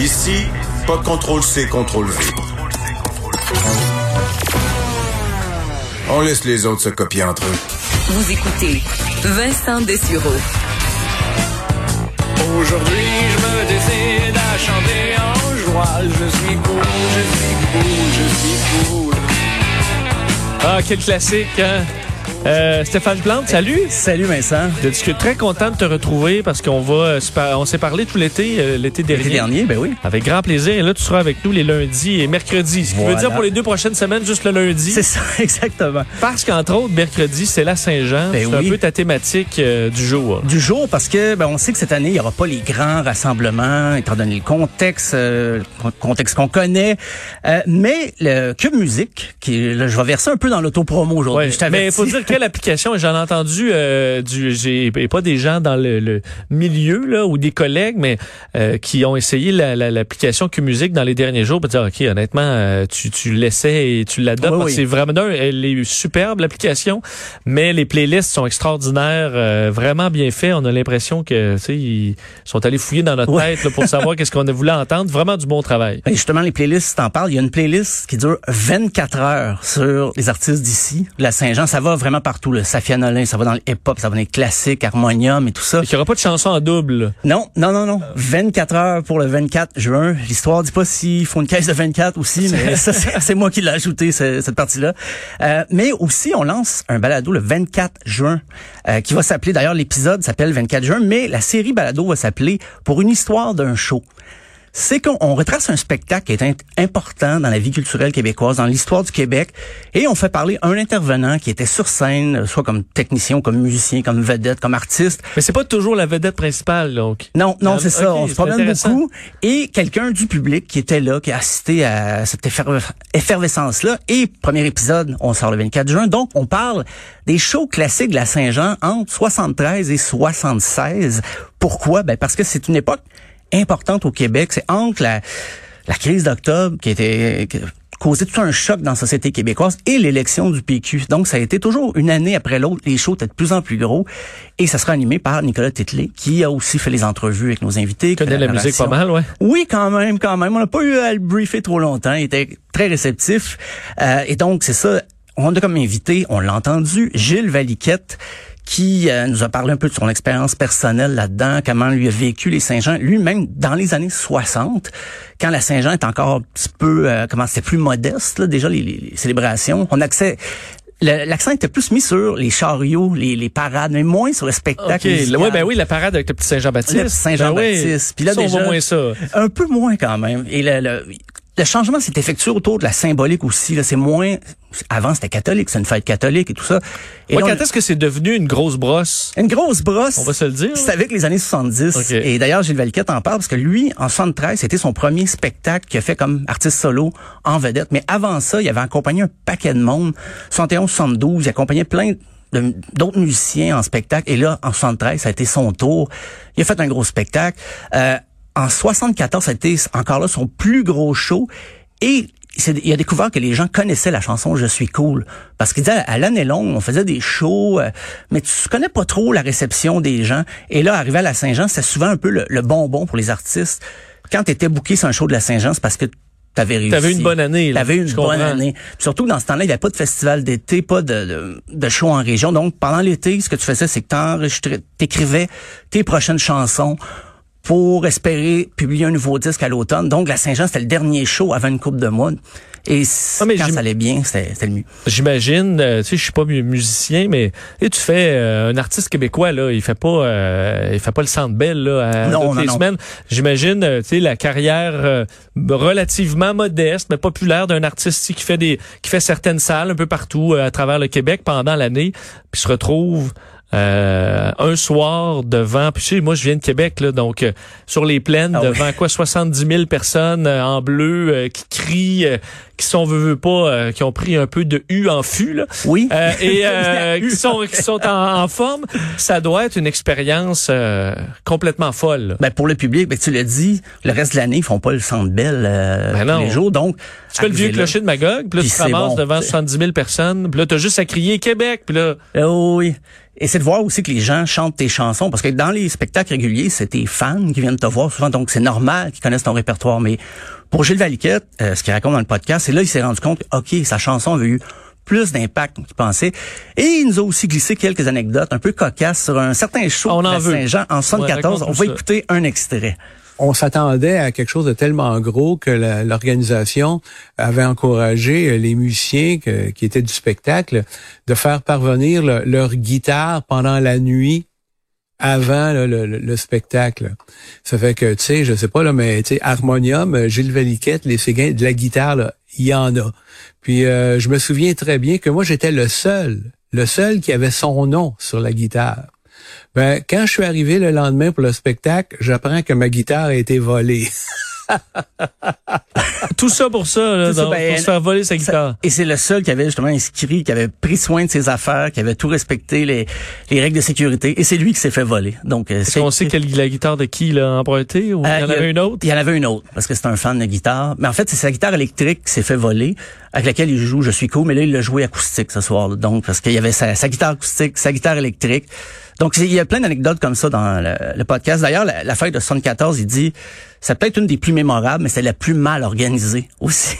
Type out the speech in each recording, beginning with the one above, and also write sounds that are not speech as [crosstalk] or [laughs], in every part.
Ici, pas de contrôle C, contrôle V. On laisse les autres se copier entre eux. Vous écoutez Vincent Dessureau. Aujourd'hui, je me décide à chanter en joie. Je suis cool, je suis cool, je suis cool. Ah, quel classique, hein? Euh, Stéphane Plante, salut. Salut Vincent. Je suis très content de te retrouver parce qu'on va, euh, on s'est parlé tout l'été, euh, l'été dernier. L'été dernier, ben oui. Avec grand plaisir. Et là, tu seras avec nous les lundis et mercredis. Ce qui veut dire pour les deux prochaines semaines, juste le lundi. C'est ça, [laughs] exactement. Parce qu'entre autres, mercredi, c'est la Saint-Jean. Ben c'est oui. un peu ta thématique euh, du jour. Du jour, parce que ben, on sait que cette année, il n'y aura pas les grands rassemblements, étant donné le contexte, euh, le contexte qu'on connaît. Euh, mais le Cube Musique, qui là, je vais verser un peu dans l'autopromo aujourd'hui. Ouais. je t'avertis. Mais il faut dire quelle application? J'en ai entendu euh, du, j'ai et pas des gens dans le, le milieu là ou des collègues, mais euh, qui ont essayé la- la- l'application Q-Musique dans les derniers jours pour dire ok honnêtement euh, tu tu l'essaies et tu l'adoptes Oui, c'est vraiment d'un, elle est superbe l'application, mais les playlists sont extraordinaires, euh, vraiment bien fait. On a l'impression que tu sais ils sont allés fouiller dans notre Ouais. tête là, pour savoir qu'est-ce qu'on a voulu entendre. Vraiment du bon travail. Ben, justement, les playlists, t'en parles. Il y a une playlist qui dure 24 heures sur les artistes d'ici. La Saint-Jean, ça va vraiment partout. Là. Safia Nolin, ça va dans le hip-hop, ça va dans les classiques, harmonium et tout ça. Il n'y aura pas de chanson en double. Non, non, non, non. 24 heures pour le 24 juin. L'histoire dit pas s'il faut une caisse de 24 aussi, mais [laughs] ça, c'est moi qui l'ai ajouté, ce- cette partie-là. Euh, mais aussi, on lance un balado le 24 juin, euh, qui va s'appeler, d'ailleurs, l'épisode s'appelle 24 juin, mais la série balado va s'appeler Pour une histoire d'un show c'est qu'on on retrace un spectacle qui est important dans la vie culturelle québécoise, dans l'histoire du Québec, et on fait parler un intervenant qui était sur scène, euh, soit comme technicien, comme musicien, comme vedette, comme artiste, Mais c'est pas toujours la vedette principale donc. non, non, c'est ça. on se promène beaucoup. Et quelqu'un du public qui était là, qui a assisté à cette effer- effervescence-là. Et premier épisode, on sort le 24 juin. Donc, on parle des shows classiques de la Saint-Jean entre 73 et 76. Pourquoi? Ben, parce que c'est une époque importante au Québec. C'est entre la, la crise d'octobre qui était... causé tout un choc dans la société québécoise et l'élection du PQ. Donc, ça a été toujours une année après l'autre, les shows étaient de plus en plus gros et ça sera animé par Nicolas Titley qui a aussi fait les entrevues avec nos invités. Connaît la musique pas mal, ouais. Oui, quand même, quand même. On n'a pas eu à le briefer trop longtemps. Il était très réceptif. Euh, et donc, c'est ça. On a comme invité, on l'a entendu, Gilles Valiquette, qui euh, nous a parlé un peu de son expérience personnelle là-dedans, comment lui a vécu les Saint-Jean, lui-même dans les années 60, quand la Saint-Jean est encore un petit peu, euh, comment c'était plus modeste, là, déjà les, les- les célébrations. On accès le- L'accent était plus mis sur les chariots, les, les parades, mais moins sur le spectacle. OK. musical. Ouais, ben oui, la parade avec le petit Saint-Jean-Baptiste. Le petit Saint-Jean-Baptiste. Ben oui. Puis là, Ça, on déjà- voit moins ça. Un peu moins quand même. Et le, le, le changement s'est effectué autour de la symbolique aussi. Là, c'est moins. Avant, c'était catholique, c'est une fête catholique et tout ça. Et Ouais, là, on- quand est-ce que c'est devenu une grosse brosse? une grosse brosse. On va se le dire. C'est avec les années 70. Ok. Et d'ailleurs, Gilles Valiquette en parle parce que lui, en 73, c'était son premier spectacle qu'il a fait comme artiste solo en vedette. Mais avant ça, il avait accompagné un paquet de monde. 71, 72, il accompagnait plein d'autres musiciens en spectacle. Et là, en 73, ça a été son tour. Il a fait un gros spectacle. Euh, en 74, ça a été encore là son plus gros show. Et il a découvert que les gens connaissaient la chanson Je suis cool. Parce qu'il disait, à l'année longue, on faisait des shows, euh, mais tu connais pas trop la réception des gens. Et là, arrivé à la Saint-Jean, c'était souvent un peu le, le bonbon pour les artistes. Quand tu étais booké sur un show de la Saint-Jean, c'est parce que t'avais réussi. T'avais une bonne année. T'avais une bonne comprends. année. Puis surtout, dans ce temps-là, il n'y avait pas de festival d'été, pas de, de, de show en région. Donc, pendant l'été, ce que tu faisais, c'est que t'enregistrais, t'écrivais tes prochaines chansons pour espérer publier un nouveau disque à l'automne. Donc, la Saint-Jean, c'était le dernier show avant une coupe de mois. Et Ah, mais quand ça allait bien, c'était le mieux. J'imagine, euh, tu sais, je suis pas mu- musicien, mais et tu fais euh, un artiste québécois là, il fait pas, euh, il fait pas le Centre Bell là, à Non, toutes non, les non. semaines. J'imagine, tu sais, la carrière relativement modeste, mais populaire d'un artiste qui fait des, qui fait certaines salles un peu partout à travers le Québec pendant l'année, puis se retrouve euh, un soir devant, puis tu sais, moi je viens de Québec là, donc euh, sur les plaines Ah oui. devant quoi 70 000 personnes euh, en bleu euh, qui crient, euh, qui sont veut, veut pas, euh, qui ont pris un peu de U en fût là, Oui. euh, et [laughs] euh, qui sont qui sont en, en forme, ça doit être une expérience euh, complètement folle. là. Ben, pour le public, ben, tu l'as dit, le reste de l'année, ils font pas le centre belle euh, Ben tous les jours. Donc, Tu fais le vieux clocher de Magog, puis là tu te c'est ramasses bon, devant c'est- 70 000 personnes, puis là t'as juste à crier Québec, puis là Oh oui. Et c'est de voir aussi que les gens chantent tes chansons, parce que dans les spectacles réguliers, c'est tes fans qui viennent te voir souvent, donc c'est normal qu'ils connaissent ton répertoire. Mais pour Gilles Valiquette, euh, ce qu'il raconte dans le podcast, c'est là il s'est rendu compte que, OK, sa chanson avait eu plus d'impact qu'il pensait. Et il nous a aussi glissé quelques anecdotes un peu cocasses sur un certain show On de en. Saint-Jean en 74. Ouais, On va ça. écouter un extrait. On s'attendait à quelque chose de tellement gros que l'organisation avait encouragé euh, les musiciens qui étaient du spectacle de faire parvenir le- leur guitare pendant la nuit avant le, le- le spectacle. Ça fait que, tu sais, je sais pas, là, mais tu sais, harmonium, euh, Gilles Valiquette, les séguins, de la guitare, il y en a. Puis euh, je me souviens très bien que moi, j'étais le seul, le seul qui avait son nom sur la guitare. Ben, quand je suis arrivé le lendemain pour le spectacle, j'apprends que ma guitare a été volée. [laughs] Tout ça pour ça, là, ça, donc, ben, pour se faire voler sa Ça- guitare. et c'est le seul qui avait justement inscrit, qui avait pris soin de ses affaires, qui avait tout respecté les, les règles de sécurité. Et c'est lui qui s'est fait voler. Donc, euh, Est-ce qu'on sait quelle la guitare de qui il a emprunté ou Euh, il y en avait une autre? Il y en avait une autre, parce que c'est un fan de guitare. Mais en fait, c'est sa guitare électrique qui s'est fait voler, avec laquelle il joue Je suis cool, mais là, il l'a joué acoustique ce soir. Donc, parce qu'il y avait sa, sa guitare acoustique, sa guitare électrique. Donc, il y a plein d'anecdotes comme ça dans le, le podcast. D'ailleurs, la, la fête de 74, il dit, c'est peut-être une des plus mémorables, mais c'est la plus mal organisée [laughs] aussi.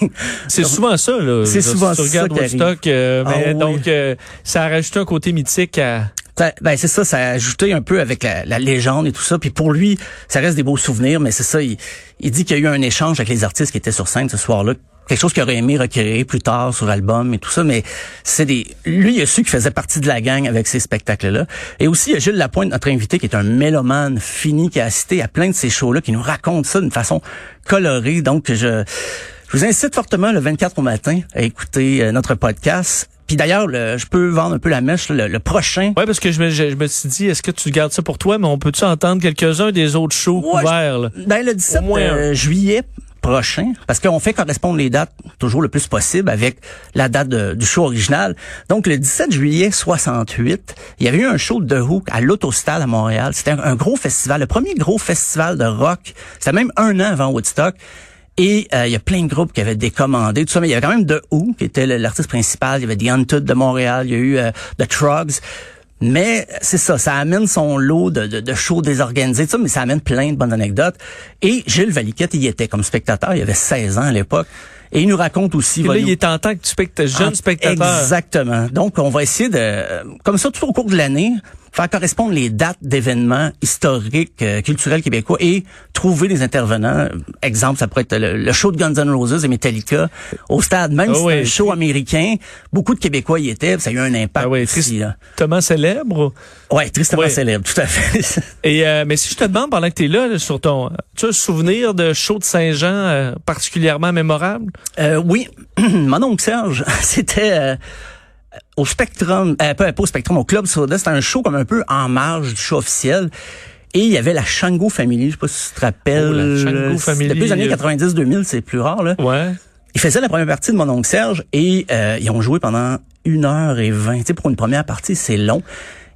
C'est souvent ça, là. C'est Je- si souvent tu regardes ça. Woodstock, euh, Ah oui. donc, euh, ça a rajouté un côté mythique à... Ça- Ben c'est ça, ça a ajouté un peu avec la, la légende et tout ça. Puis pour lui, ça reste des beaux souvenirs, mais c'est ça, il, il dit qu'il y a eu un échange avec les artistes qui étaient sur scène ce soir-là. Quelque chose qu'il aurait aimé recréer plus tard sur album et tout ça, mais c'est des. Lui, il a su qu'il faisait partie de la gang avec ces spectacles-là. Et aussi, il y a Gilles Lapointe, notre invité, qui est un mélomane fini, qui a assisté à plein de ces shows-là, qui nous raconte ça d'une façon colorée. Donc, je, je vous incite fortement le 24 au matin à écouter euh, notre podcast. Puis d'ailleurs, le- je peux vendre un peu la mèche, le, le prochain. Ouais, parce que je me, je, je me suis dit, est-ce que tu gardes ça pour toi, mais on peut-tu entendre quelques-uns des autres shows Ouais, couverts, là? Ben, le 17 Au moins un. euh, juillet prochain, parce qu'on fait correspondre les dates toujours le plus possible avec la date du show original. Donc, le 17 juillet 68, il y avait eu un show de The Who à l'Autostade à Montréal. C'était un, gros festival, le premier gros festival de rock. C'était même un an avant Woodstock. Et euh, il y a plein de groupes qui avaient décommandé, tout ça, mais il y avait quand même The Who, qui était l'artiste principal. Il y avait The Untud de Montréal, il y a eu euh, The Trugs. Mais c'est ça, ça amène son lot de, de, de shows désorganisés, tout ça, mais ça amène plein de bonnes anecdotes. Et Gilles Valiquette, il y était comme spectateur, il avait 16 ans à l'époque. Et il nous raconte aussi... Là, va nous- il est en tant que tu specta- jeune en- spectateur. Exactement. Donc, on va essayer de, comme ça, tout au cours de l'année, faire correspondre les dates d'événements historiques, euh, culturels québécois et trouver des intervenants. Exemple, ça pourrait être le, le show de Guns N' Roses et Metallica au stade. Même Ah si oui. c'est un show américain, beaucoup de Québécois y étaient, ça a eu un impact Ah là. tristement célèbre. Ouais, tristement célèbre, tout à fait. [laughs] Et euh, mais si je te demande pendant que tu es là, là, sur ton tu as un souvenir de show de Saint-Jean euh, particulièrement mémorable? Euh, oui, [clears throat] mon oncle Serge, [laughs] c'était euh, au Spectrum, euh, pas, pas au Spectrum, au Club Soda. C'était un show comme un peu en marge du show officiel. Et il y avait la Shango Family, je sais pas si tu te rappelles. Oh, la Shango Family, Depuis les années euh. 90-2000, c'est plus rare. Là. Ouais. Ils faisaient la première partie de mon oncle Serge et euh, ils ont joué pendant une heure et vingt. Tu sais, pour une première partie, c'est long.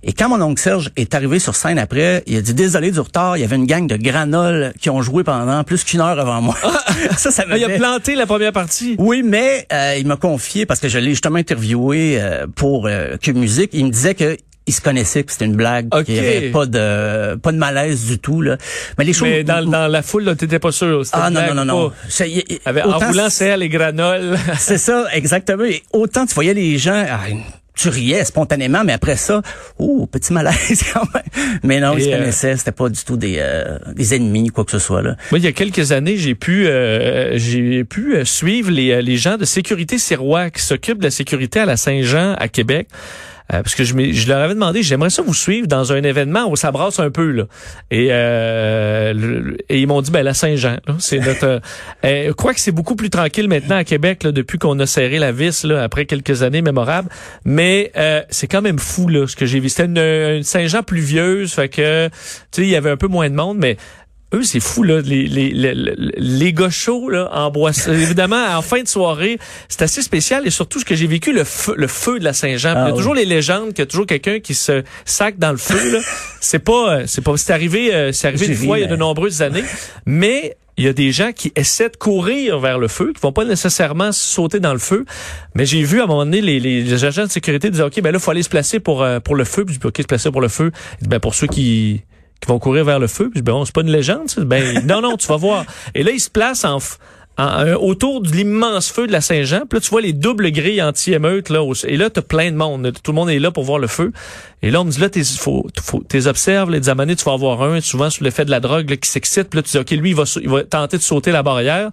Et quand mon oncle Serge est arrivé sur scène après, il a dit désolé du retard, il y avait une gang de granoles qui ont joué pendant plus qu'une heure avant moi. [laughs] ça, ça Ah, il a planté la première partie? oui, mais euh, il m'a confié parce que je l'ai justement interviewé euh, pour euh, Cube Musique. Il me disait que il se connaissait que c'était une blague, Ok. qu'il y avait pas de pas de malaise du tout là. Mais les choses Mais dans, dans la foule, t'étais pas sûr. ah non non non non. Avec, en roulant c'est- serre les granoles. c'est ça exactement. Et autant tu voyais les gens ah, tu riais spontanément, mais après ça, oh, petit malaise [laughs] quand même. Mais non, ils se euh, connaissaient, c'était pas du tout des, euh, des ennemis, quoi que ce soit. Là. Moi, il y a quelques années, j'ai pu euh, j'ai pu euh, suivre les, euh, les gens de sécurité sirois qui s'occupent de la sécurité à la Saint-Jean à Québec. Euh, parce que je, je leur avais demandé, j'aimerais ça vous suivre dans un événement où ça brasse un peu là. Et, euh, et ils m'ont dit ben la Saint-Jean, c'est notre. [laughs] euh, euh, quoique c'est beaucoup plus tranquille maintenant à Québec depuis qu'on a serré la vis là après quelques années mémorables. Mais euh, c'est quand même fou là ce que j'ai vu. C'était une, une Saint-Jean pluvieuse, fait que tu sais il y avait un peu moins de monde, mais eux, c'est fou, là, les, les, les, les gars chauds, là, en bois. [laughs] Évidemment, en fin de soirée, c'est assez spécial et surtout ce que j'ai vécu, le feu, le feu de la Saint-Jean. Puis il y a Ah oui. toujours les légendes qu'il y a toujours quelqu'un qui se sac dans le feu, là. C'est pas, euh, c'est pas, c'est arrivé, euh, c'est arrivé une fois il y a de mais- nombreuses années. Mais, il y a des gens qui essaient de courir vers le feu, qui vont pas nécessairement sauter dans le feu. Mais j'ai vu à un moment donné les, les agents de sécurité dire OK, ben là, faut aller se placer pour euh, pour le feu. Puis je dis OK, se placer pour le feu. Ben pour ceux qui qui vont courir vers le feu. Puis dis, ben c'est pas une légende. ça. Ben [laughs] non non, tu vas voir. Et là, ils se placent en en- autour de l'immense feu de la Saint-Jean. Puis là, tu vois les doubles grilles anti-émeute. Là, et là, tu as plein de monde. Tout le monde est là pour voir le feu. Et là, on me dit, là, t'es, faut, faut, t'es observes, les amanés, tu vas avoir un, souvent sous l'effet de la drogue, là, qui s'excite. Puis là, tu dis, OK, lui, il va, il va tenter de sauter la barrière.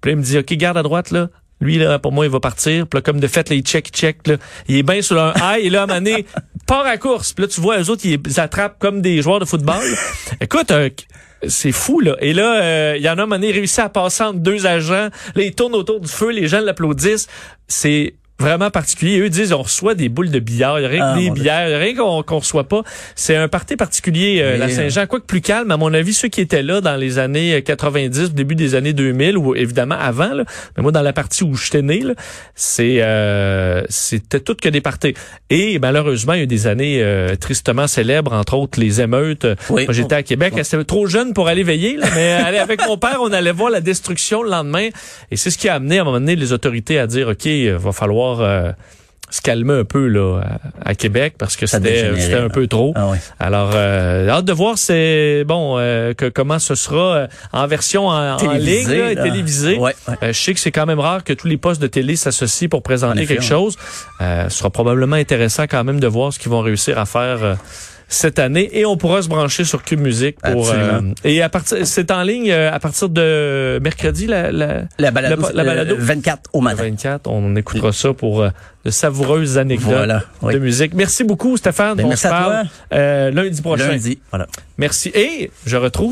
Puis là, il me dit, OK, garde à droite, là. Lui, là, pour moi, il va partir. Puis là, comme de fait, là, il check, check, là. Il est bien sur un high. Et là, à un moment donné, part à course. Puis là, tu vois, eux autres, ils les attrapent comme des joueurs de football. [laughs] Écoute, euh, c'est fou, là. Et là, euh, il y en a un moment donné, réussit à passer entre deux agents. Là, il tourne autour du feu. Les gens l'applaudissent. C'est vraiment particulier. Eux disent, on reçoit des boules de billard. Il n'y a rien Ah, que des mon Dieu. billets. Il n'y a rien qu'on reçoit pas. C'est un parti particulier, euh, la Saint-Jean. Quoique plus calme, à mon avis, ceux qui étaient là dans les années 90, début des années 2000, ou évidemment avant, là, mais moi, dans la partie où j'étais né, là, c'est euh, c'était tout que des parties. Et malheureusement, il y a eu des années euh, tristement célèbres, entre autres les émeutes. Oui. Moi, j'étais à Québec. C'était trop jeune pour aller veiller, là, mais [laughs] aller avec mon père, on allait voir la destruction le lendemain. Et c'est ce qui a amené à un moment donné les autorités à dire, OK, il va falloir... euh, se calmer un peu là à, Québec parce que Ça c'était un peu trop. Ah oui. Alors euh, hâte de voir c'est bon euh, que comment ce sera euh, en version en, en ligne Télévisé, là, là. télévisée. Ouais, ouais. Euh, je sais que c'est quand même rare que tous les postes de télé s'associent pour présenter effet, quelque ouais. chose. Euh, ce sera probablement intéressant quand même de voir ce qu'ils vont réussir à faire euh, cette année et on pourra se brancher sur Cube Musique pour euh, et à partir c'est en ligne euh, à partir de mercredi la, la La balado, La- la balado? euh, 24 au matin. 24 on écoutera ça pour euh, de savoureuses anecdotes Voilà, oui. de musique. Merci beaucoup Stéphane, Ben, on merci se à parle toi. euh, lundi prochain. Lundi. Voilà. Merci et je retrouve